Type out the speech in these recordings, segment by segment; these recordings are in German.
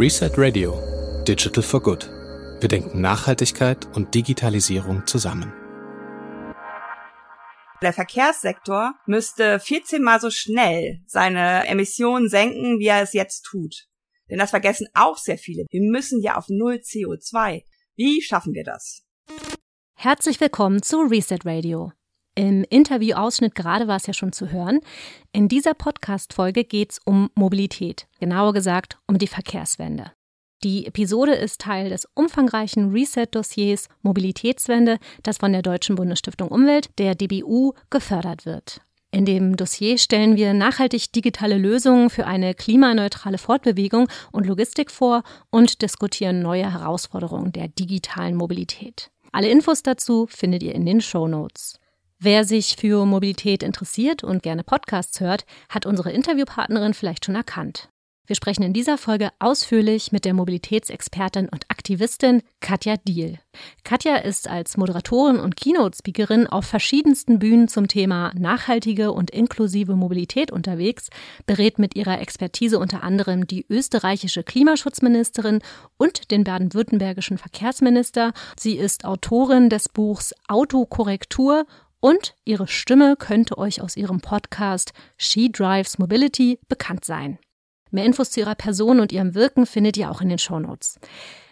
Reset Radio Digital for Good. Wir denken Nachhaltigkeit und Digitalisierung zusammen. Der Verkehrssektor müsste 14 mal so schnell seine Emissionen senken, wie er es jetzt tut. Denn das vergessen auch sehr viele. Wir müssen ja auf Null CO2. Wie schaffen wir das? Herzlich willkommen zu Reset Radio. Im Interviewausschnitt gerade war es ja schon zu hören. In dieser Podcast-Folge geht es um Mobilität, genauer gesagt um die Verkehrswende. Die Episode ist Teil des umfangreichen Reset-Dossiers Mobilitätswende, das von der Deutschen Bundesstiftung Umwelt, der DBU, gefördert wird. In dem Dossier stellen wir nachhaltig digitale Lösungen für eine klimaneutrale Fortbewegung und Logistik vor und diskutieren neue Herausforderungen der digitalen Mobilität. Alle Infos dazu findet ihr in den Show Notes. Wer sich für Mobilität interessiert und gerne Podcasts hört, hat unsere Interviewpartnerin vielleicht schon erkannt. Wir sprechen in dieser Folge ausführlich mit der Mobilitätsexpertin und Aktivistin Katja Diel. Katja ist als Moderatorin und Keynote-Speakerin auf verschiedensten Bühnen zum Thema nachhaltige und inklusive Mobilität unterwegs, berät mit ihrer Expertise unter anderem die österreichische Klimaschutzministerin und den baden-württembergischen Verkehrsminister. Sie ist Autorin des Buchs Autokorrektur und ihre Stimme könnte euch aus ihrem Podcast She Drives Mobility bekannt sein. Mehr Infos zu ihrer Person und ihrem Wirken findet ihr auch in den Shownotes.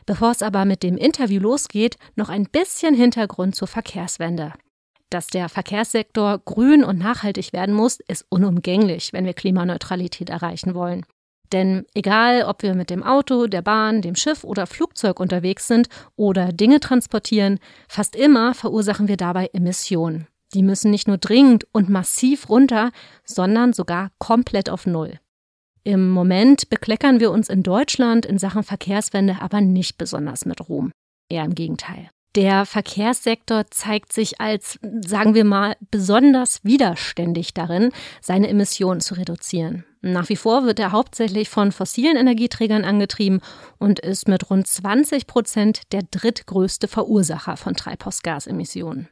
Bevor es aber mit dem Interview losgeht, noch ein bisschen Hintergrund zur Verkehrswende. Dass der Verkehrssektor grün und nachhaltig werden muss, ist unumgänglich, wenn wir Klimaneutralität erreichen wollen. Denn egal, ob wir mit dem Auto, der Bahn, dem Schiff oder Flugzeug unterwegs sind oder Dinge transportieren, fast immer verursachen wir dabei Emissionen. Die müssen nicht nur dringend und massiv runter, sondern sogar komplett auf Null. Im Moment bekleckern wir uns in Deutschland in Sachen Verkehrswende aber nicht besonders mit Ruhm. Eher im Gegenteil. Der Verkehrssektor zeigt sich als, sagen wir mal, besonders widerständig darin, seine Emissionen zu reduzieren. Nach wie vor wird er hauptsächlich von fossilen Energieträgern angetrieben und ist mit rund 20 Prozent der drittgrößte Verursacher von Treibhausgasemissionen.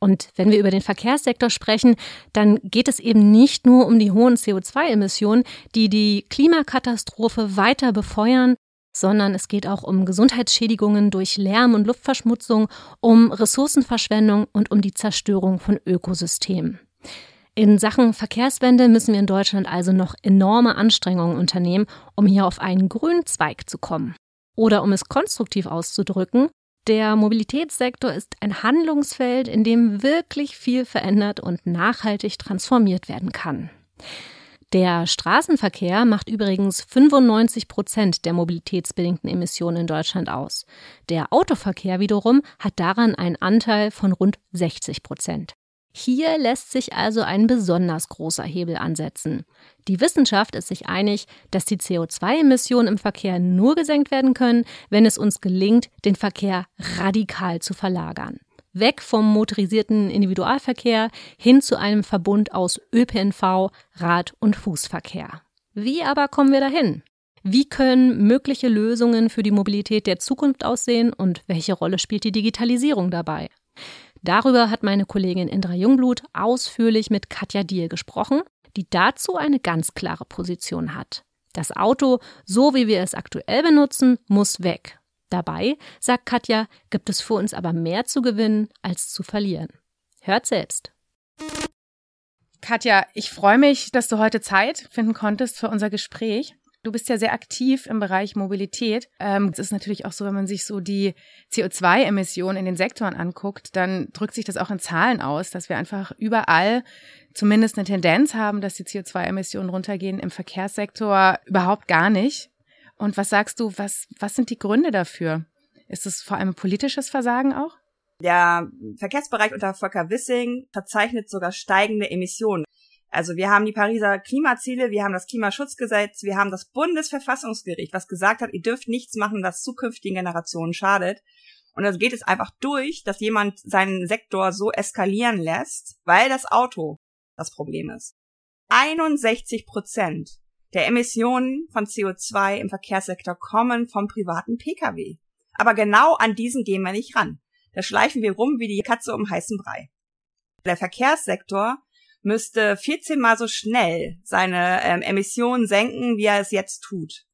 Und wenn wir über den Verkehrssektor sprechen, dann geht es eben nicht nur um die hohen CO2-Emissionen, die die Klimakatastrophe weiter befeuern, sondern es geht auch um Gesundheitsschädigungen durch Lärm und Luftverschmutzung, um Ressourcenverschwendung und um die Zerstörung von Ökosystemen. In Sachen Verkehrswende müssen wir in Deutschland also noch enorme Anstrengungen unternehmen, um hier auf einen grünen Zweig zu kommen. Oder um es konstruktiv auszudrücken, der Mobilitätssektor ist ein Handlungsfeld, in dem wirklich viel verändert und nachhaltig transformiert werden kann. Der Straßenverkehr macht übrigens 95 Prozent der mobilitätsbedingten Emissionen in Deutschland aus. Der Autoverkehr wiederum hat daran einen Anteil von rund 60 Prozent. Hier lässt sich also ein besonders großer Hebel ansetzen. Die Wissenschaft ist sich einig, dass die CO2-Emissionen im Verkehr nur gesenkt werden können, wenn es uns gelingt, den Verkehr radikal zu verlagern. Weg vom motorisierten Individualverkehr hin zu einem Verbund aus ÖPNV, Rad- und Fußverkehr. Wie aber kommen wir dahin? Wie können mögliche Lösungen für die Mobilität der Zukunft aussehen und welche Rolle spielt die Digitalisierung dabei? Darüber hat meine Kollegin Indra Jungblut ausführlich mit Katja Diel gesprochen, die dazu eine ganz klare Position hat. Das Auto, so wie wir es aktuell benutzen, muss weg. Dabei, sagt Katja, gibt es für uns aber mehr zu gewinnen als zu verlieren. Hört selbst. Katja, ich freue mich, dass du heute Zeit finden konntest für unser Gespräch. Du bist ja sehr aktiv im Bereich Mobilität. Ähm, es ist natürlich auch so, wenn man sich so die CO2-Emissionen in den Sektoren anguckt, dann drückt sich das auch in Zahlen aus, dass wir einfach überall zumindest eine Tendenz haben, dass die CO2-Emissionen runtergehen, im Verkehrssektor überhaupt gar nicht. Und was sagst du, was, was sind die Gründe dafür? Ist es vor allem politisches Versagen auch? Der Verkehrsbereich unter Volker Wissing verzeichnet sogar steigende Emissionen. Also wir haben die Pariser Klimaziele, wir haben das Klimaschutzgesetz, wir haben das Bundesverfassungsgericht, was gesagt hat, ihr dürft nichts machen, was zukünftigen Generationen schadet. Und dann geht es einfach durch, dass jemand seinen Sektor so eskalieren lässt, weil das Auto das Problem ist. 61 Prozent der Emissionen von CO2 im Verkehrssektor kommen vom privaten Pkw. Aber genau an diesen gehen wir nicht ran. Da schleifen wir rum wie die Katze um heißen Brei. Der Verkehrssektor müsste 14 mal so schnell seine ähm, Emissionen senken, wie er es jetzt tut.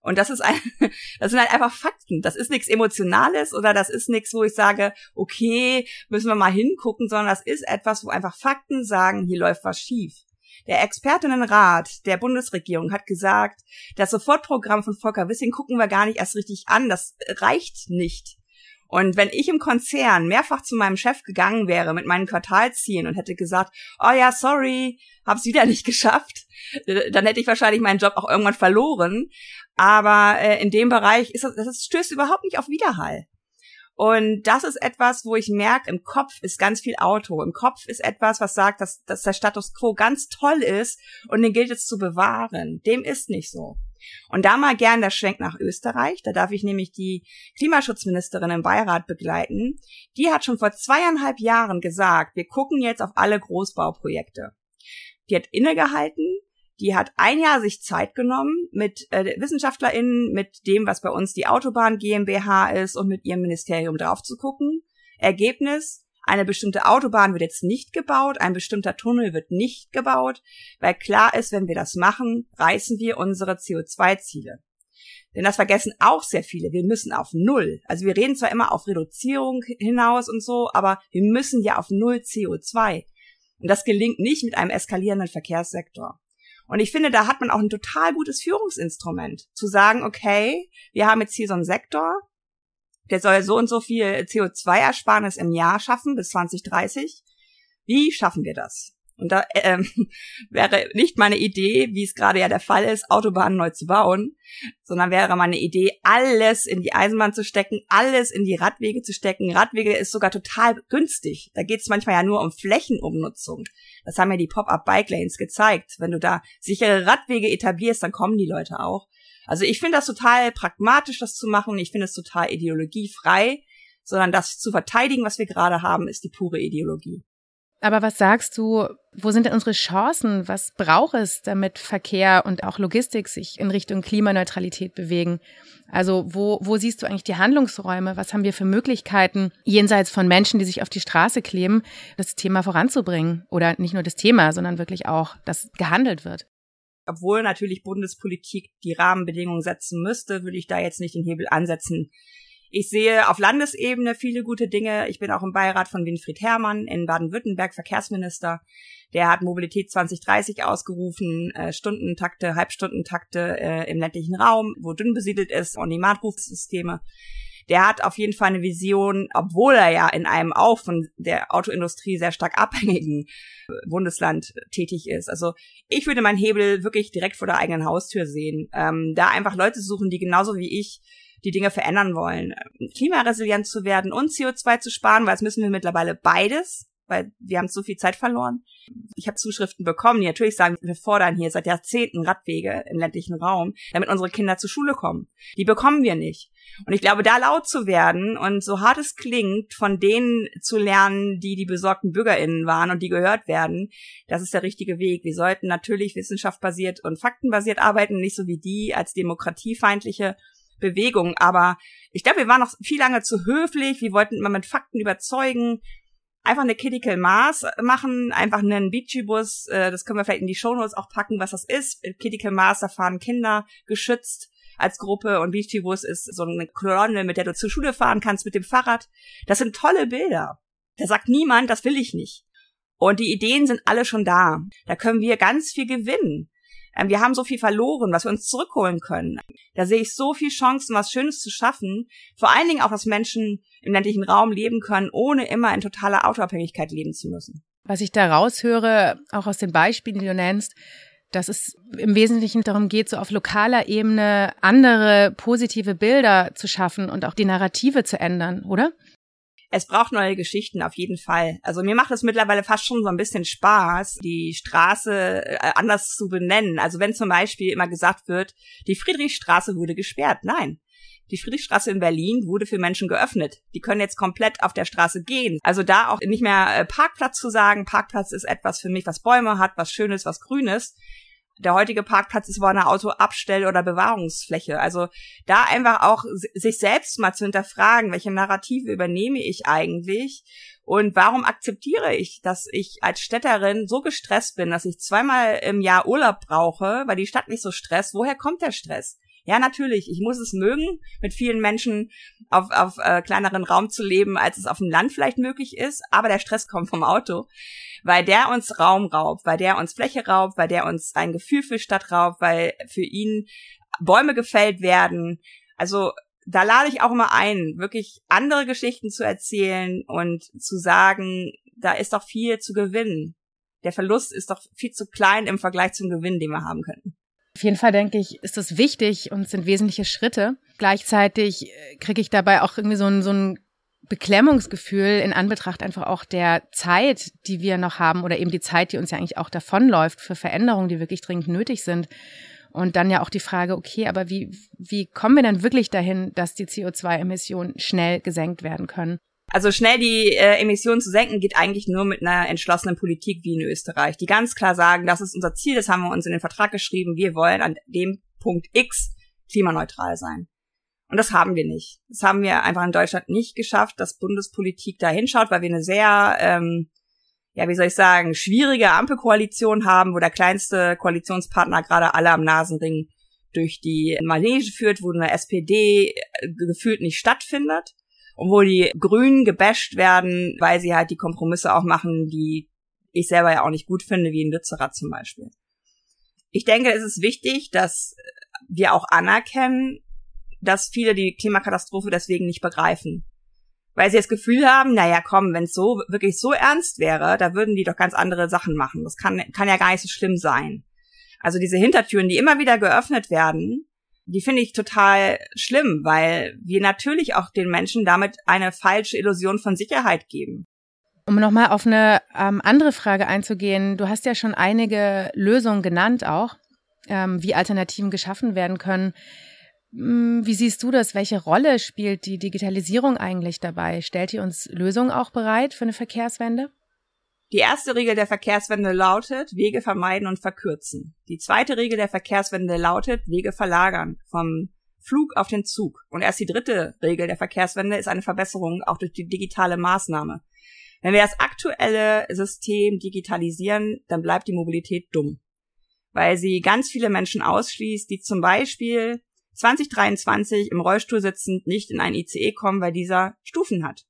Und das ist ein, das sind halt einfach Fakten. Das ist nichts Emotionales oder das ist nichts, wo ich sage, okay, müssen wir mal hingucken, sondern das ist etwas, wo einfach Fakten sagen, hier läuft was schief. Der Expertinnenrat der Bundesregierung hat gesagt, das Sofortprogramm von Volker Wissing gucken wir gar nicht erst richtig an. Das reicht nicht. Und wenn ich im Konzern mehrfach zu meinem Chef gegangen wäre mit meinen Quartalzielen und hätte gesagt, oh ja, sorry, hab's wieder nicht geschafft, dann hätte ich wahrscheinlich meinen Job auch irgendwann verloren. Aber äh, in dem Bereich ist das, das stößt überhaupt nicht auf Widerhall. Und das ist etwas, wo ich merke, im Kopf ist ganz viel Auto. Im Kopf ist etwas, was sagt, dass, dass der Status quo ganz toll ist und den gilt es zu bewahren. Dem ist nicht so. Und da mal gern der Schwenk nach Österreich. Da darf ich nämlich die Klimaschutzministerin im Beirat begleiten. Die hat schon vor zweieinhalb Jahren gesagt, wir gucken jetzt auf alle Großbauprojekte. Die hat innegehalten, die hat ein Jahr sich Zeit genommen mit äh, WissenschaftlerInnen, mit dem, was bei uns die Autobahn GmbH ist und mit ihrem Ministerium drauf zu gucken. Ergebnis, eine bestimmte Autobahn wird jetzt nicht gebaut, ein bestimmter Tunnel wird nicht gebaut, weil klar ist, wenn wir das machen, reißen wir unsere CO2-Ziele. Denn das vergessen auch sehr viele. Wir müssen auf Null. Also wir reden zwar immer auf Reduzierung hinaus und so, aber wir müssen ja auf Null CO2. Und das gelingt nicht mit einem eskalierenden Verkehrssektor. Und ich finde, da hat man auch ein total gutes Führungsinstrument, zu sagen, okay, wir haben jetzt hier so einen Sektor, der soll so und so viel CO2-Ersparnis im Jahr schaffen bis 2030. Wie schaffen wir das? Und da ähm, wäre nicht meine Idee, wie es gerade ja der Fall ist, Autobahnen neu zu bauen, sondern wäre meine Idee, alles in die Eisenbahn zu stecken, alles in die Radwege zu stecken. Radwege ist sogar total günstig. Da geht es manchmal ja nur um Flächenumnutzung. Das haben ja die Pop-up-Bike Lanes gezeigt. Wenn du da sichere Radwege etablierst, dann kommen die Leute auch. Also ich finde das total pragmatisch, das zu machen. Ich finde es total ideologiefrei, sondern das zu verteidigen, was wir gerade haben, ist die pure Ideologie. Aber was sagst du, wo sind denn unsere Chancen? Was braucht es, damit Verkehr und auch Logistik sich in Richtung Klimaneutralität bewegen? Also wo, wo siehst du eigentlich die Handlungsräume? Was haben wir für Möglichkeiten, jenseits von Menschen, die sich auf die Straße kleben, das Thema voranzubringen? Oder nicht nur das Thema, sondern wirklich auch, dass gehandelt wird? Obwohl natürlich Bundespolitik die Rahmenbedingungen setzen müsste, würde ich da jetzt nicht den Hebel ansetzen. Ich sehe auf Landesebene viele gute Dinge. Ich bin auch im Beirat von Winfried Herrmann in Baden-Württemberg, Verkehrsminister. Der hat Mobilität 2030 ausgerufen, äh, Stundentakte, Halbstundentakte äh, im ländlichen Raum, wo dünn besiedelt ist, On-Demand-Rufsysteme. Der hat auf jeden Fall eine Vision, obwohl er ja in einem auch von der Autoindustrie sehr stark abhängigen äh, Bundesland tätig ist. Also ich würde meinen Hebel wirklich direkt vor der eigenen Haustür sehen. Ähm, da einfach Leute suchen, die genauso wie ich die Dinge verändern wollen. Klimaresilient zu werden und CO2 zu sparen, weil es müssen wir mittlerweile beides, weil wir haben so viel Zeit verloren. Ich habe Zuschriften bekommen, die natürlich sagen, wir fordern hier seit Jahrzehnten Radwege im ländlichen Raum, damit unsere Kinder zur Schule kommen. Die bekommen wir nicht. Und ich glaube, da laut zu werden und so hart es klingt, von denen zu lernen, die die besorgten BürgerInnen waren und die gehört werden, das ist der richtige Weg. Wir sollten natürlich wissenschaftsbasiert und faktenbasiert arbeiten, nicht so wie die als demokratiefeindliche Bewegung. Aber ich glaube, wir waren noch viel lange zu höflich. Wir wollten immer mit Fakten überzeugen. Einfach eine Critical Mass machen, einfach einen Beachy-Bus, äh, das können wir vielleicht in die Shownotes auch packen, was das ist. Critical Mass, da fahren Kinder geschützt als Gruppe und Beachy-Bus ist so eine Kolonne, mit der du zur Schule fahren kannst mit dem Fahrrad. Das sind tolle Bilder. Da sagt niemand, das will ich nicht. Und die Ideen sind alle schon da. Da können wir ganz viel gewinnen. Ähm, wir haben so viel verloren, was wir uns zurückholen können. Da sehe ich so viel Chancen, was Schönes zu schaffen. Vor allen Dingen auch, dass Menschen im ländlichen Raum leben können, ohne immer in totaler Autoabhängigkeit leben zu müssen. Was ich da raushöre, auch aus den Beispielen, die du nennst, dass es im Wesentlichen darum geht, so auf lokaler Ebene andere positive Bilder zu schaffen und auch die Narrative zu ändern, oder? Es braucht neue Geschichten auf jeden Fall. Also mir macht es mittlerweile fast schon so ein bisschen Spaß, die Straße äh, anders zu benennen. Also wenn zum Beispiel immer gesagt wird, die Friedrichstraße wurde gesperrt. Nein. Die Friedrichstraße in Berlin wurde für Menschen geöffnet. Die können jetzt komplett auf der Straße gehen. Also da auch nicht mehr äh, Parkplatz zu sagen. Parkplatz ist etwas für mich, was Bäume hat, was Schönes, was Grünes der heutige Parkplatz ist wohl eine Autoabstell- oder Bewahrungsfläche. Also da einfach auch sich selbst mal zu hinterfragen, welche Narrative übernehme ich eigentlich und warum akzeptiere ich, dass ich als Städterin so gestresst bin, dass ich zweimal im Jahr Urlaub brauche, weil die Stadt mich so stresst. Woher kommt der Stress? Ja, natürlich, ich muss es mögen, mit vielen Menschen auf, auf äh, kleineren Raum zu leben, als es auf dem Land vielleicht möglich ist, aber der Stress kommt vom Auto, weil der uns Raum raubt, weil der uns Fläche raubt, weil der uns ein Gefühl für Stadt raubt, weil für ihn Bäume gefällt werden. Also da lade ich auch immer ein, wirklich andere Geschichten zu erzählen und zu sagen, da ist doch viel zu gewinnen. Der Verlust ist doch viel zu klein im Vergleich zum Gewinn, den wir haben könnten. Auf jeden Fall denke ich, ist das wichtig und sind wesentliche Schritte. Gleichzeitig äh, kriege ich dabei auch irgendwie so ein, so ein Beklemmungsgefühl in Anbetracht einfach auch der Zeit, die wir noch haben oder eben die Zeit, die uns ja eigentlich auch davonläuft für Veränderungen, die wirklich dringend nötig sind. Und dann ja auch die Frage, okay, aber wie, wie kommen wir denn wirklich dahin, dass die CO2-Emissionen schnell gesenkt werden können? Also schnell die äh, Emissionen zu senken geht eigentlich nur mit einer entschlossenen Politik wie in Österreich, die ganz klar sagen, das ist unser Ziel, das haben wir uns in den Vertrag geschrieben, wir wollen an dem Punkt X klimaneutral sein. Und das haben wir nicht. Das haben wir einfach in Deutschland nicht geschafft, dass Bundespolitik da hinschaut, weil wir eine sehr ähm, ja, wie soll ich sagen, schwierige Ampelkoalition haben, wo der kleinste Koalitionspartner gerade alle am Nasenring durch die Manege führt, wo eine SPD äh, gefühlt nicht stattfindet und wo die Grünen gebasht werden, weil sie halt die Kompromisse auch machen, die ich selber ja auch nicht gut finde, wie in Lützerath zum Beispiel. Ich denke, es ist wichtig, dass wir auch anerkennen, dass viele die Klimakatastrophe deswegen nicht begreifen weil sie das Gefühl haben, naja, komm, wenn es so wirklich so ernst wäre, da würden die doch ganz andere Sachen machen. Das kann, kann ja gar nicht so schlimm sein. Also diese Hintertüren, die immer wieder geöffnet werden, die finde ich total schlimm, weil wir natürlich auch den Menschen damit eine falsche Illusion von Sicherheit geben. Um nochmal auf eine ähm, andere Frage einzugehen, du hast ja schon einige Lösungen genannt auch, ähm, wie Alternativen geschaffen werden können. Hm, wie siehst du das? Welche Rolle spielt die Digitalisierung eigentlich dabei? Stellt die uns Lösungen auch bereit für eine Verkehrswende? Die erste Regel der Verkehrswende lautet, Wege vermeiden und verkürzen. Die zweite Regel der Verkehrswende lautet, Wege verlagern vom Flug auf den Zug. Und erst die dritte Regel der Verkehrswende ist eine Verbesserung auch durch die digitale Maßnahme. Wenn wir das aktuelle System digitalisieren, dann bleibt die Mobilität dumm. Weil sie ganz viele Menschen ausschließt, die zum Beispiel 2023 im Rollstuhl sitzend nicht in ein ICE kommen, weil dieser Stufen hat.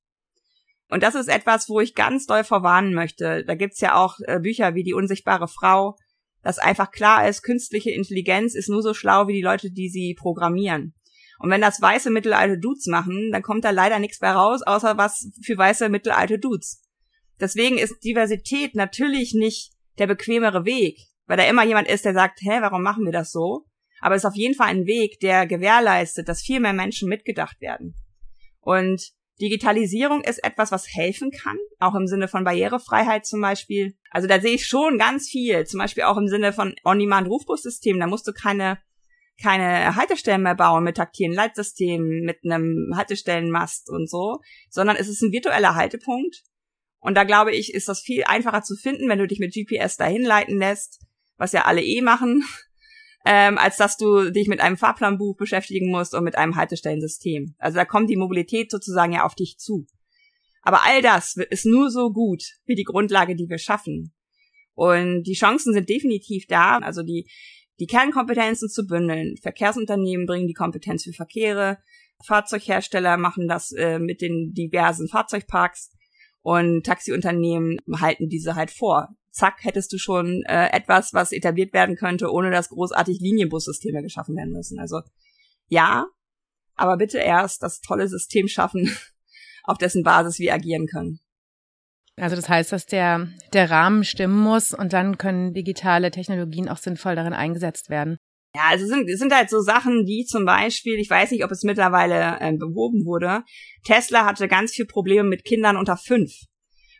Und das ist etwas, wo ich ganz doll vorwarnen möchte. Da gibt's ja auch äh, Bücher wie Die unsichtbare Frau, dass einfach klar ist, künstliche Intelligenz ist nur so schlau wie die Leute, die sie programmieren. Und wenn das weiße mittelalte Dudes machen, dann kommt da leider nichts mehr raus, außer was für weiße mittelalte Dudes. Deswegen ist Diversität natürlich nicht der bequemere Weg, weil da immer jemand ist, der sagt, hä, warum machen wir das so? aber es ist auf jeden Fall ein Weg, der gewährleistet, dass viel mehr Menschen mitgedacht werden. Und Digitalisierung ist etwas, was helfen kann, auch im Sinne von Barrierefreiheit zum Beispiel. Also da sehe ich schon ganz viel, zum Beispiel auch im Sinne von On-Demand-Rufbussystemen. Da musst du keine keine Haltestellen mehr bauen mit taktilen Leitsystemen, mit einem Haltestellenmast und so, sondern es ist ein virtueller Haltepunkt. Und da glaube ich, ist das viel einfacher zu finden, wenn du dich mit GPS dahin leiten lässt, was ja alle eh machen ähm, als dass du dich mit einem Fahrplanbuch beschäftigen musst und mit einem Haltestellensystem. Also da kommt die Mobilität sozusagen ja auf dich zu. Aber all das ist nur so gut wie die Grundlage, die wir schaffen. Und die Chancen sind definitiv da. Also die, die Kernkompetenzen zu bündeln. Verkehrsunternehmen bringen die Kompetenz für Verkehre. Fahrzeughersteller machen das äh, mit den diversen Fahrzeugparks. Und Taxiunternehmen halten diese halt vor zack, hättest du schon äh, etwas, was etabliert werden könnte, ohne dass großartig Linienbussysteme geschaffen werden müssen. Also ja, aber bitte erst das tolle System schaffen, auf dessen Basis wir agieren können. Also das heißt, dass der, der Rahmen stimmen muss und dann können digitale Technologien auch sinnvoll darin eingesetzt werden. Ja, also es sind, sind halt so Sachen, die zum Beispiel, ich weiß nicht, ob es mittlerweile äh, behoben wurde, Tesla hatte ganz viel Probleme mit Kindern unter fünf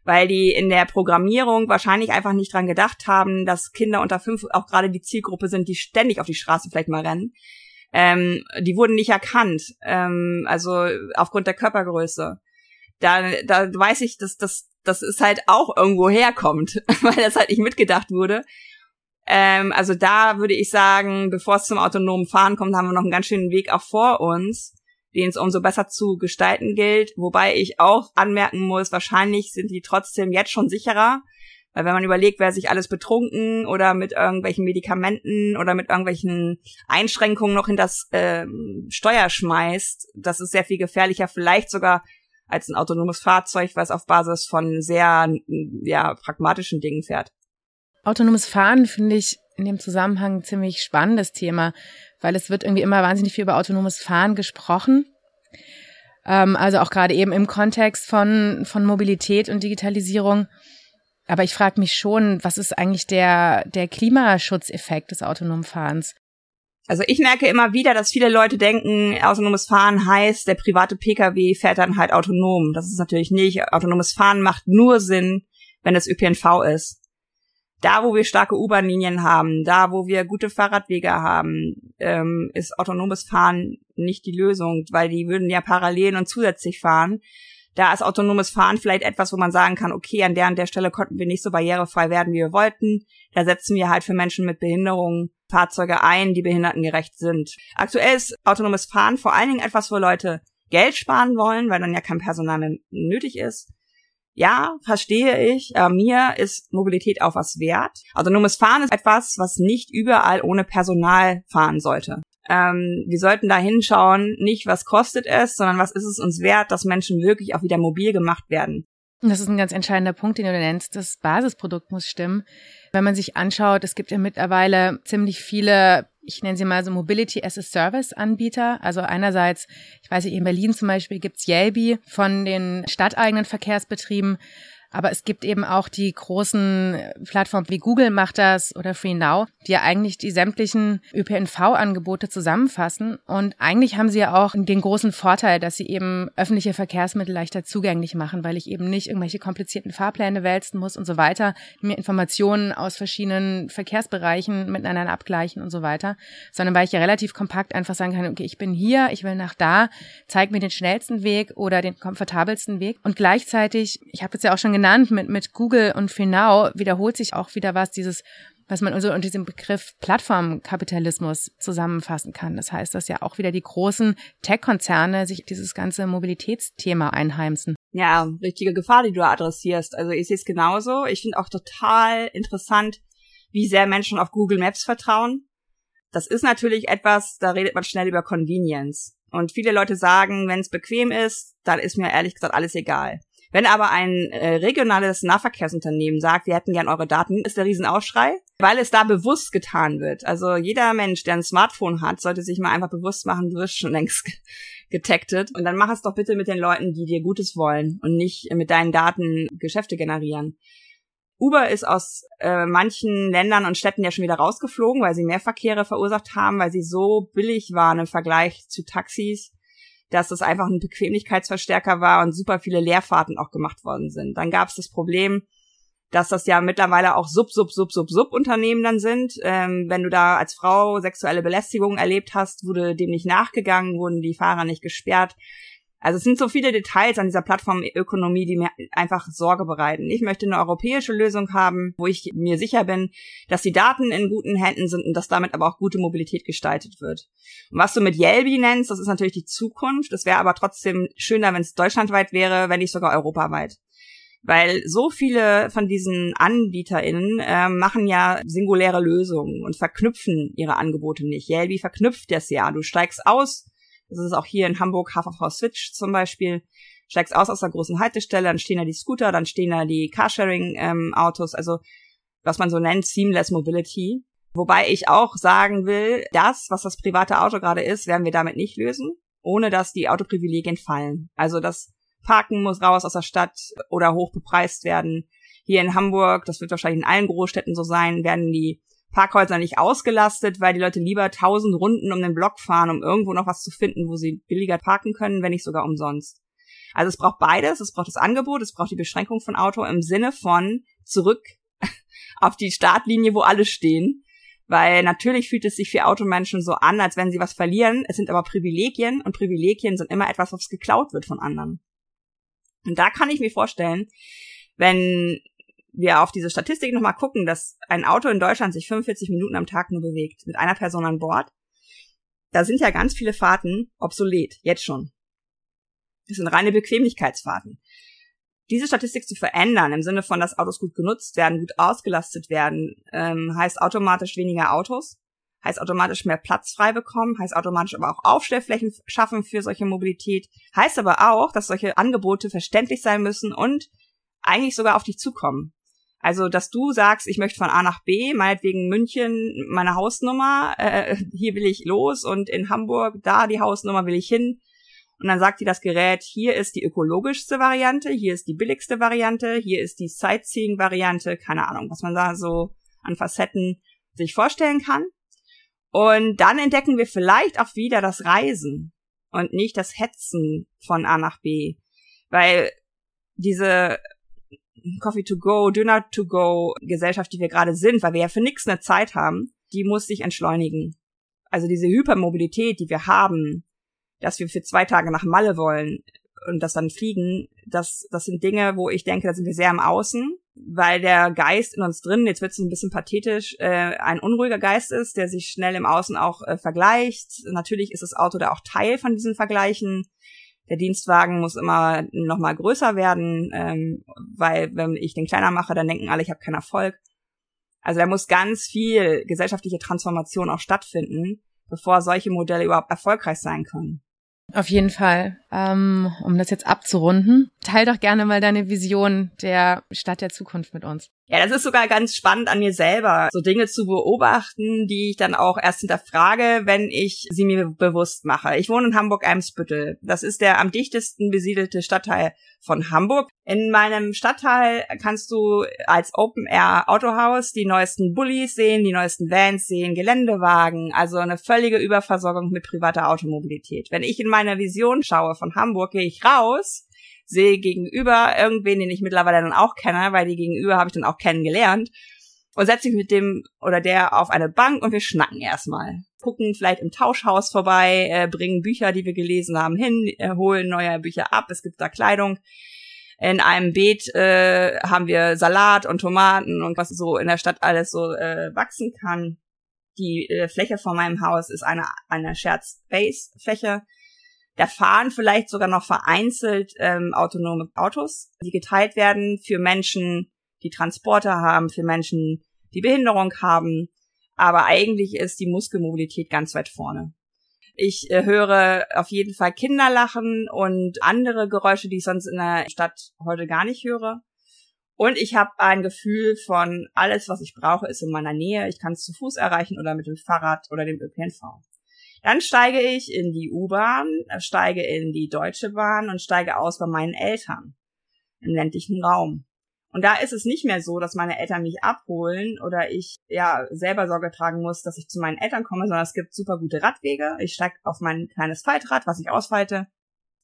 weil die in der Programmierung wahrscheinlich einfach nicht dran gedacht haben, dass Kinder unter fünf auch gerade die Zielgruppe sind, die ständig auf die Straße vielleicht mal rennen. Ähm, die wurden nicht erkannt, ähm, also aufgrund der Körpergröße. Da, da weiß ich, dass das, das ist halt auch irgendwo herkommt, weil das halt nicht mitgedacht wurde. Ähm, also da würde ich sagen, bevor es zum autonomen Fahren kommt, haben wir noch einen ganz schönen Weg auch vor uns den es umso besser zu gestalten gilt. Wobei ich auch anmerken muss, wahrscheinlich sind die trotzdem jetzt schon sicherer, Weil wenn man überlegt, wer sich alles betrunken oder mit irgendwelchen Medikamenten oder mit irgendwelchen Einschränkungen noch in das ähm, Steuer schmeißt, das ist sehr viel gefährlicher, vielleicht sogar als ein autonomes Fahrzeug, was auf Basis von sehr ja, pragmatischen Dingen fährt. Autonomes Fahren finde ich in dem Zusammenhang ein ziemlich spannendes Thema, weil es wird irgendwie immer wahnsinnig viel über autonomes Fahren gesprochen. Ähm, also auch gerade eben im Kontext von, von Mobilität und Digitalisierung. Aber ich frage mich schon, was ist eigentlich der, der Klimaschutzeffekt des autonomen Fahrens? Also ich merke immer wieder, dass viele Leute denken, autonomes Fahren heißt, der private Pkw fährt dann halt autonom. Das ist natürlich nicht. Autonomes Fahren macht nur Sinn, wenn es ÖPNV ist. Da, wo wir starke U-Bahn-Linien haben, da, wo wir gute Fahrradwege haben, ähm, ist autonomes Fahren nicht die Lösung, weil die würden ja parallel und zusätzlich fahren da ist autonomes Fahren vielleicht etwas, wo man sagen kann, okay, an der und der Stelle konnten wir nicht so barrierefrei werden, wie wir wollten. Da setzen wir halt für Menschen mit Behinderungen Fahrzeuge ein, die behindertengerecht sind. Aktuell ist autonomes Fahren vor allen Dingen etwas, wo Leute Geld sparen wollen, weil dann ja kein Personal mehr nötig ist. Ja, verstehe ich. Äh, mir ist Mobilität auch was wert. Autonomes Fahren ist etwas, was nicht überall ohne Personal fahren sollte. Ähm, wir sollten da hinschauen, nicht was kostet es, sondern was ist es uns wert, dass Menschen wirklich auch wieder mobil gemacht werden. Das ist ein ganz entscheidender Punkt, den du nennst. Das Basisprodukt muss stimmen. Wenn man sich anschaut, es gibt ja mittlerweile ziemlich viele, ich nenne sie mal so Mobility as a Service Anbieter. Also einerseits, ich weiß nicht, in Berlin zum Beispiel gibt's Yelby von den stadteigenen Verkehrsbetrieben. Aber es gibt eben auch die großen Plattformen wie Google macht das oder FreeNow, die ja eigentlich die sämtlichen ÖPNV-Angebote zusammenfassen. Und eigentlich haben sie ja auch den großen Vorteil, dass sie eben öffentliche Verkehrsmittel leichter zugänglich machen, weil ich eben nicht irgendwelche komplizierten Fahrpläne wälzen muss und so weiter, mir Informationen aus verschiedenen Verkehrsbereichen miteinander abgleichen und so weiter, sondern weil ich ja relativ kompakt einfach sagen kann, okay, ich bin hier, ich will nach da, zeig mir den schnellsten Weg oder den komfortabelsten Weg. Und gleichzeitig, ich habe jetzt ja auch schon genannt, genannt mit, mit Google und Finau wiederholt sich auch wieder was, dieses, was man so unter diesem Begriff Plattformkapitalismus zusammenfassen kann. Das heißt, dass ja auch wieder die großen Tech-Konzerne sich dieses ganze Mobilitätsthema einheimsen. Ja, richtige Gefahr, die du adressierst. Also ich sehe es genauso. Ich finde auch total interessant, wie sehr Menschen auf Google Maps vertrauen. Das ist natürlich etwas, da redet man schnell über Convenience. Und viele Leute sagen, wenn es bequem ist, dann ist mir ehrlich gesagt alles egal. Wenn aber ein äh, regionales Nahverkehrsunternehmen sagt, wir hätten gern eure Daten, ist der Riesenaufschrei, weil es da bewusst getan wird. Also jeder Mensch, der ein Smartphone hat, sollte sich mal einfach bewusst machen, du wirst schon längst getagtet. Und dann mach es doch bitte mit den Leuten, die dir Gutes wollen und nicht mit deinen Daten Geschäfte generieren. Uber ist aus äh, manchen Ländern und Städten ja schon wieder rausgeflogen, weil sie mehr Verkehre verursacht haben, weil sie so billig waren im Vergleich zu Taxis dass das einfach ein Bequemlichkeitsverstärker war und super viele Leerfahrten auch gemacht worden sind. Dann gab es das Problem, dass das ja mittlerweile auch Sub, Sub, Sub, Sub, Sub Unternehmen dann sind. Ähm, wenn du da als Frau sexuelle Belästigung erlebt hast, wurde dem nicht nachgegangen, wurden die Fahrer nicht gesperrt. Also es sind so viele Details an dieser Plattformökonomie, die mir einfach Sorge bereiten. Ich möchte eine europäische Lösung haben, wo ich mir sicher bin, dass die Daten in guten Händen sind und dass damit aber auch gute Mobilität gestaltet wird. Und was du mit Yelby nennst, das ist natürlich die Zukunft. Das wäre aber trotzdem schöner, wenn es deutschlandweit wäre, wenn nicht sogar europaweit weil so viele von diesen AnbieterInnen äh, machen ja singuläre Lösungen und verknüpfen ihre Angebote nicht. Yelby verknüpft das ja. Du steigst aus das ist auch hier in Hamburg HVV Switch zum Beispiel. Steigst aus aus der großen Haltestelle, dann stehen da die Scooter, dann stehen da die Carsharing-Autos, ähm, also was man so nennt, Seamless Mobility. Wobei ich auch sagen will, das, was das private Auto gerade ist, werden wir damit nicht lösen, ohne dass die Autoprivilegien fallen. Also das Parken muss raus aus der Stadt oder hoch bepreist werden. Hier in Hamburg, das wird wahrscheinlich in allen Großstädten so sein, werden die Parkhäuser nicht ausgelastet, weil die Leute lieber tausend Runden um den Block fahren, um irgendwo noch was zu finden, wo sie billiger parken können, wenn nicht sogar umsonst. Also es braucht beides, es braucht das Angebot, es braucht die Beschränkung von Auto im Sinne von zurück auf die Startlinie, wo alle stehen. Weil natürlich fühlt es sich für Automenschen so an, als wenn sie was verlieren. Es sind aber Privilegien und Privilegien sind immer etwas, was geklaut wird von anderen. Und da kann ich mir vorstellen, wenn wir auf diese Statistik nochmal gucken, dass ein Auto in Deutschland sich 45 Minuten am Tag nur bewegt, mit einer Person an Bord, da sind ja ganz viele Fahrten obsolet, jetzt schon. Das sind reine Bequemlichkeitsfahrten. Diese Statistik zu verändern, im Sinne von, dass Autos gut genutzt werden, gut ausgelastet werden, ähm, heißt automatisch weniger Autos, heißt automatisch mehr Platz frei bekommen, heißt automatisch aber auch Aufstellflächen schaffen für solche Mobilität, heißt aber auch, dass solche Angebote verständlich sein müssen und eigentlich sogar auf dich zukommen. Also, dass du sagst, ich möchte von A nach B, meinetwegen München meine Hausnummer, äh, hier will ich los und in Hamburg da die Hausnummer will ich hin. Und dann sagt dir das Gerät, hier ist die ökologischste Variante, hier ist die billigste Variante, hier ist die Sightseeing-Variante, keine Ahnung, was man da so an Facetten sich vorstellen kann. Und dann entdecken wir vielleicht auch wieder das Reisen und nicht das Hetzen von A nach B. Weil diese Coffee to go, Dinner to go Gesellschaft, die wir gerade sind, weil wir ja für nichts eine Zeit haben, die muss sich entschleunigen. Also diese Hypermobilität, die wir haben, dass wir für zwei Tage nach Malle wollen und das dann fliegen, das, das sind Dinge, wo ich denke, da sind wir sehr am Außen, weil der Geist in uns drin, jetzt wird es ein bisschen pathetisch, äh, ein unruhiger Geist ist, der sich schnell im Außen auch äh, vergleicht. Natürlich ist das Auto da auch Teil von diesen Vergleichen der Dienstwagen muss immer noch mal größer werden, ähm, weil wenn ich den kleiner mache, dann denken alle, ich habe keinen Erfolg. Also da muss ganz viel gesellschaftliche Transformation auch stattfinden, bevor solche Modelle überhaupt erfolgreich sein können. Auf jeden Fall. Ähm, um das jetzt abzurunden, teil doch gerne mal deine Vision der Stadt der Zukunft mit uns. Ja, das ist sogar ganz spannend an mir selber, so Dinge zu beobachten, die ich dann auch erst hinterfrage, wenn ich sie mir bewusst mache. Ich wohne in Hamburg-Eimsbüttel. Das ist der am dichtesten besiedelte Stadtteil von Hamburg. In meinem Stadtteil kannst du als Open-Air-Autohaus die neuesten Bullies sehen, die neuesten Vans sehen, Geländewagen, also eine völlige Überversorgung mit privater Automobilität. Wenn ich in meine Vision schaue von Hamburg, gehe ich raus sehe gegenüber irgendwen, den ich mittlerweile dann auch kenne, weil die gegenüber habe ich dann auch kennengelernt und setze mich mit dem oder der auf eine Bank und wir schnacken erstmal. Gucken vielleicht im Tauschhaus vorbei, äh, bringen Bücher, die wir gelesen haben, hin, äh, holen neue Bücher ab, es gibt da Kleidung. In einem Beet äh, haben wir Salat und Tomaten und was so in der Stadt alles so äh, wachsen kann. Die äh, Fläche vor meinem Haus ist eine, eine Shared Space Fläche. Da fahren vielleicht sogar noch vereinzelt ähm, autonome Autos, die geteilt werden für Menschen, die Transporter haben, für Menschen, die Behinderung haben. Aber eigentlich ist die Muskelmobilität ganz weit vorne. Ich äh, höre auf jeden Fall Kinder lachen und andere Geräusche, die ich sonst in der Stadt heute gar nicht höre. Und ich habe ein Gefühl von alles, was ich brauche, ist in meiner Nähe. Ich kann es zu Fuß erreichen oder mit dem Fahrrad oder dem ÖPNV. Dann steige ich in die U-Bahn, steige in die Deutsche Bahn und steige aus bei meinen Eltern im ländlichen Raum. Und da ist es nicht mehr so, dass meine Eltern mich abholen oder ich ja selber Sorge tragen muss, dass ich zu meinen Eltern komme, sondern es gibt super gute Radwege. Ich steige auf mein kleines Faltrad, was ich ausfalte,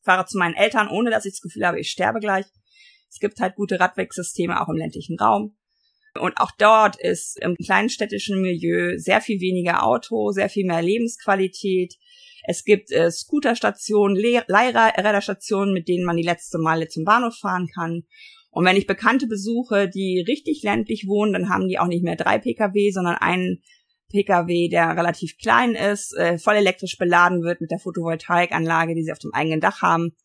fahre zu meinen Eltern, ohne dass ich das Gefühl habe, ich sterbe gleich. Es gibt halt gute Radwegsysteme auch im ländlichen Raum. Und auch dort ist im kleinstädtischen Milieu sehr viel weniger Auto, sehr viel mehr Lebensqualität. Es gibt äh, Scooterstationen, Leihräderstationen, mit denen man die letzte Meile zum Bahnhof fahren kann. Und wenn ich Bekannte besuche, die richtig ländlich wohnen, dann haben die auch nicht mehr drei Pkw, sondern einen Pkw, der relativ klein ist, äh, voll elektrisch beladen wird mit der Photovoltaikanlage, die sie auf dem eigenen Dach haben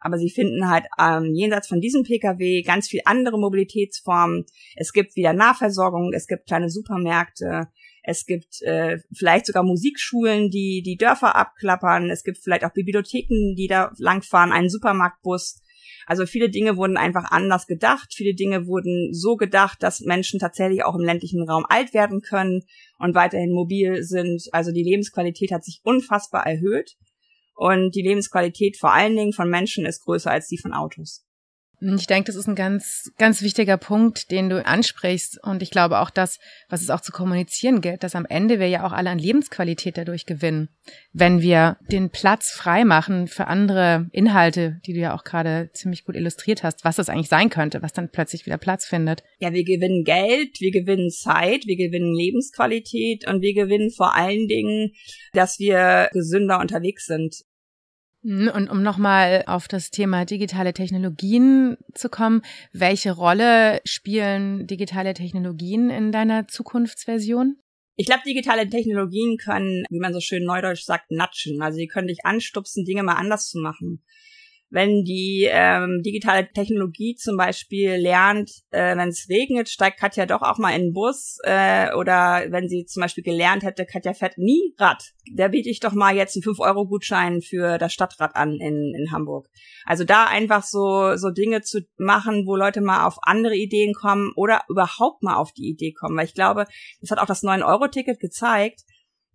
aber sie finden halt ähm, jenseits von diesem Pkw ganz viel andere Mobilitätsformen. Es gibt wieder Nahversorgung, es gibt kleine Supermärkte, es gibt äh, vielleicht sogar Musikschulen, die die Dörfer abklappern, es gibt vielleicht auch Bibliotheken, die da langfahren, einen Supermarktbus. Also viele Dinge wurden einfach anders gedacht. Viele Dinge wurden so gedacht, dass Menschen tatsächlich auch im ländlichen Raum alt werden können und weiterhin mobil sind. Also die Lebensqualität hat sich unfassbar erhöht. Und die Lebensqualität vor allen Dingen von Menschen ist größer als die von Autos. Ich denke, das ist ein ganz, ganz wichtiger Punkt, den du ansprichst. Und ich glaube auch das, was es auch zu kommunizieren gilt, dass am Ende wir ja auch alle an Lebensqualität dadurch gewinnen, wenn wir den Platz frei machen für andere Inhalte, die du ja auch gerade ziemlich gut illustriert hast, was das eigentlich sein könnte, was dann plötzlich wieder Platz findet. Ja, wir gewinnen Geld, wir gewinnen Zeit, wir gewinnen Lebensqualität und wir gewinnen vor allen Dingen, dass wir gesünder unterwegs sind. Mhm, und um nochmal auf das Thema digitale Technologien zu kommen, welche Rolle spielen digitale Technologien in deiner Zukunftsversion? Ich glaube, digitale Technologien können, wie man so schön neudeutsch sagt, natschen. Also sie können dich anstupsen, Dinge mal anders zu machen. Wenn die ähm, digitale Technologie zum Beispiel lernt, äh, wenn es regnet, steigt Katja doch auch mal in den Bus äh, oder wenn sie zum Beispiel gelernt hätte, Katja fährt nie Rad. Da biete ich doch mal jetzt einen 5-Euro-Gutschein für das Stadtrad an in, in Hamburg. Also da einfach so, so Dinge zu machen, wo Leute mal auf andere Ideen kommen oder überhaupt mal auf die Idee kommen. Weil ich glaube, das hat auch das 9-Euro-Ticket gezeigt,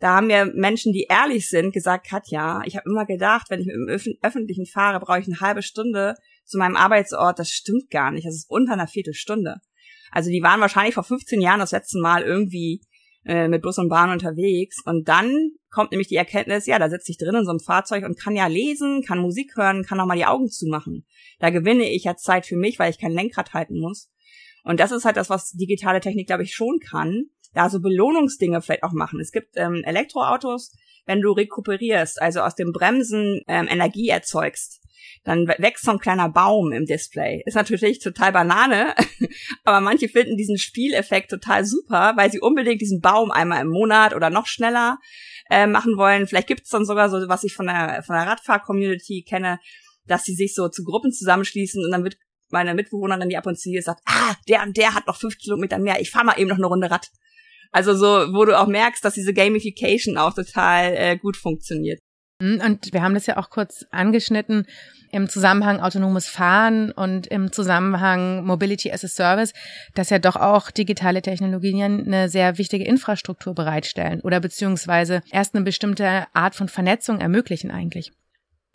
da haben mir Menschen, die ehrlich sind, gesagt, Katja, ich habe immer gedacht, wenn ich im Öf Öffentlichen fahre, brauche ich eine halbe Stunde zu meinem Arbeitsort. Das stimmt gar nicht. Das ist unter einer Viertelstunde. Also die waren wahrscheinlich vor 15 Jahren das letzte Mal irgendwie äh, mit Bus und Bahn unterwegs. Und dann kommt nämlich die Erkenntnis, ja, da sitze ich drin in so einem Fahrzeug und kann ja lesen, kann Musik hören, kann auch mal die Augen zumachen. Da gewinne ich ja Zeit für mich, weil ich kein Lenkrad halten muss. Und das ist halt das, was digitale Technik, glaube ich, schon kann da so Belohnungsdinge vielleicht auch machen. Es gibt ähm, Elektroautos, wenn du rekuperierst, also aus dem Bremsen ähm, Energie erzeugst, dann wächst so ein kleiner Baum im Display. Ist natürlich total Banane, aber manche finden diesen Spieleffekt total super, weil sie unbedingt diesen Baum einmal im Monat oder noch schneller äh, machen wollen. Vielleicht gibt es dann sogar so, was ich von der, von der Radfahr-Community kenne, dass sie sich so zu Gruppen zusammenschließen und dann wird meine Mitbewohnerin, die ab und zu hier sagt, ah, der und der hat noch fünf Kilometer mehr, ich fahr mal eben noch eine Runde Rad. Also so, wo du auch merkst, dass diese Gamification auch total äh, gut funktioniert. Mhm, und wir haben das ja auch kurz angeschnitten im Zusammenhang autonomes Fahren und im Zusammenhang Mobility as a Service, dass ja doch auch digitale Technologien eine sehr wichtige Infrastruktur bereitstellen oder beziehungsweise erst eine bestimmte Art von Vernetzung ermöglichen eigentlich.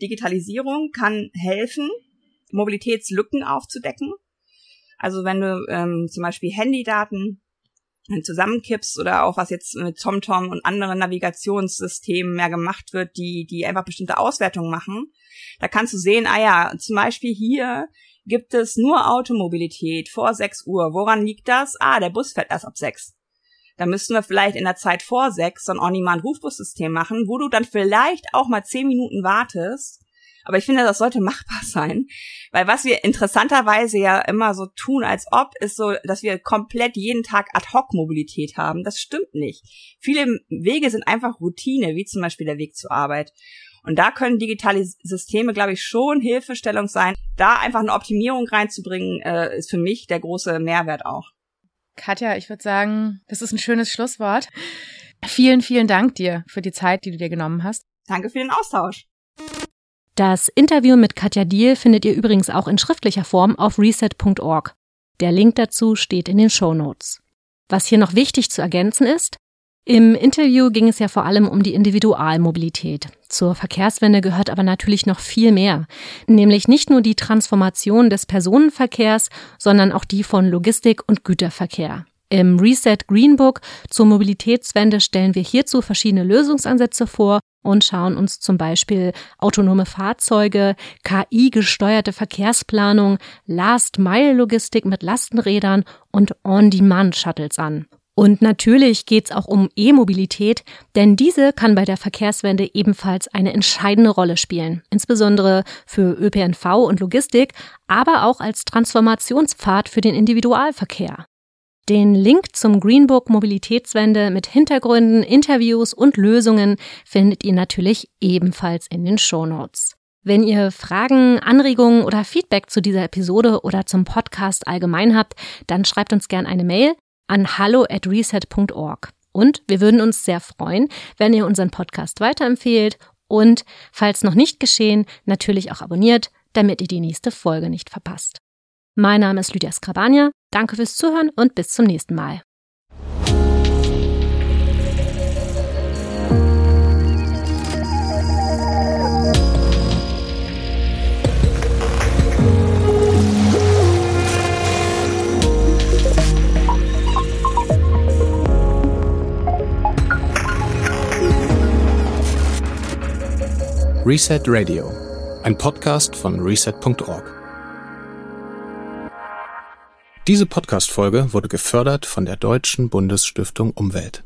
Digitalisierung kann helfen, Mobilitätslücken aufzudecken. Also wenn du ähm, zum Beispiel Handydaten zusammenkippst oder auch was jetzt mit TomTom und anderen Navigationssystemen mehr gemacht wird, die, die einfach bestimmte Auswertungen machen. Da kannst du sehen, ah ja, zum Beispiel hier gibt es nur Automobilität vor 6 Uhr. Woran liegt das? Ah, der Bus fährt erst ab 6. Da müssten wir vielleicht in der Zeit vor 6 so ein On-Demand-Rufbussystem machen, wo du dann vielleicht auch mal 10 Minuten wartest aber ich finde, das sollte machbar sein. Weil was wir interessanterweise ja immer so tun, als ob, ist so, dass wir komplett jeden Tag Ad-Hoc-Mobilität haben. Das stimmt nicht. Viele Wege sind einfach Routine, wie zum Beispiel der Weg zur Arbeit. Und da können digitale Systeme, glaube ich, schon Hilfestellung sein. Da einfach eine Optimierung reinzubringen, äh, ist für mich der große Mehrwert auch. Katja, ich würde sagen, das ist ein schönes Schlusswort. Vielen, vielen Dank dir für die Zeit, die du dir genommen hast. Danke für den Austausch. Das Interview mit Katja Diel findet ihr übrigens auch in schriftlicher Form auf reset.org. Der Link dazu steht in den Show Notes. Was hier noch wichtig zu ergänzen ist, im Interview ging es ja vor allem um die Individualmobilität. Zur Verkehrswende gehört aber natürlich noch viel mehr, nämlich nicht nur die Transformation des Personenverkehrs, sondern auch die von Logistik und Güterverkehr. Im Reset Greenbook zur Mobilitätswende stellen wir hierzu verschiedene Lösungsansätze vor und schauen uns zum Beispiel autonome Fahrzeuge, KI-gesteuerte Verkehrsplanung, Last-Mile-Logistik mit Lastenrädern und On-Demand-Shuttles an. Und natürlich geht's auch um E-Mobilität, denn diese kann bei der Verkehrswende ebenfalls eine entscheidende Rolle spielen, insbesondere für ÖPNV und Logistik, aber auch als Transformationspfad für den Individualverkehr. Den Link zum Greenbook Mobilitätswende mit Hintergründen, Interviews und Lösungen findet ihr natürlich ebenfalls in den Shownotes. Wenn ihr Fragen, Anregungen oder Feedback zu dieser Episode oder zum Podcast allgemein habt, dann schreibt uns gerne eine Mail an hallo at reset.org. Und wir würden uns sehr freuen, wenn ihr unseren Podcast weiterempfehlt und, falls noch nicht geschehen, natürlich auch abonniert, damit ihr die nächste Folge nicht verpasst. Mein Name ist Lydia Skrabania. Danke fürs Zuhören und bis zum nächsten Mal. Reset Radio, ein Podcast von reset.org. Diese Podcast-Folge wurde gefördert von der Deutschen Bundesstiftung Umwelt.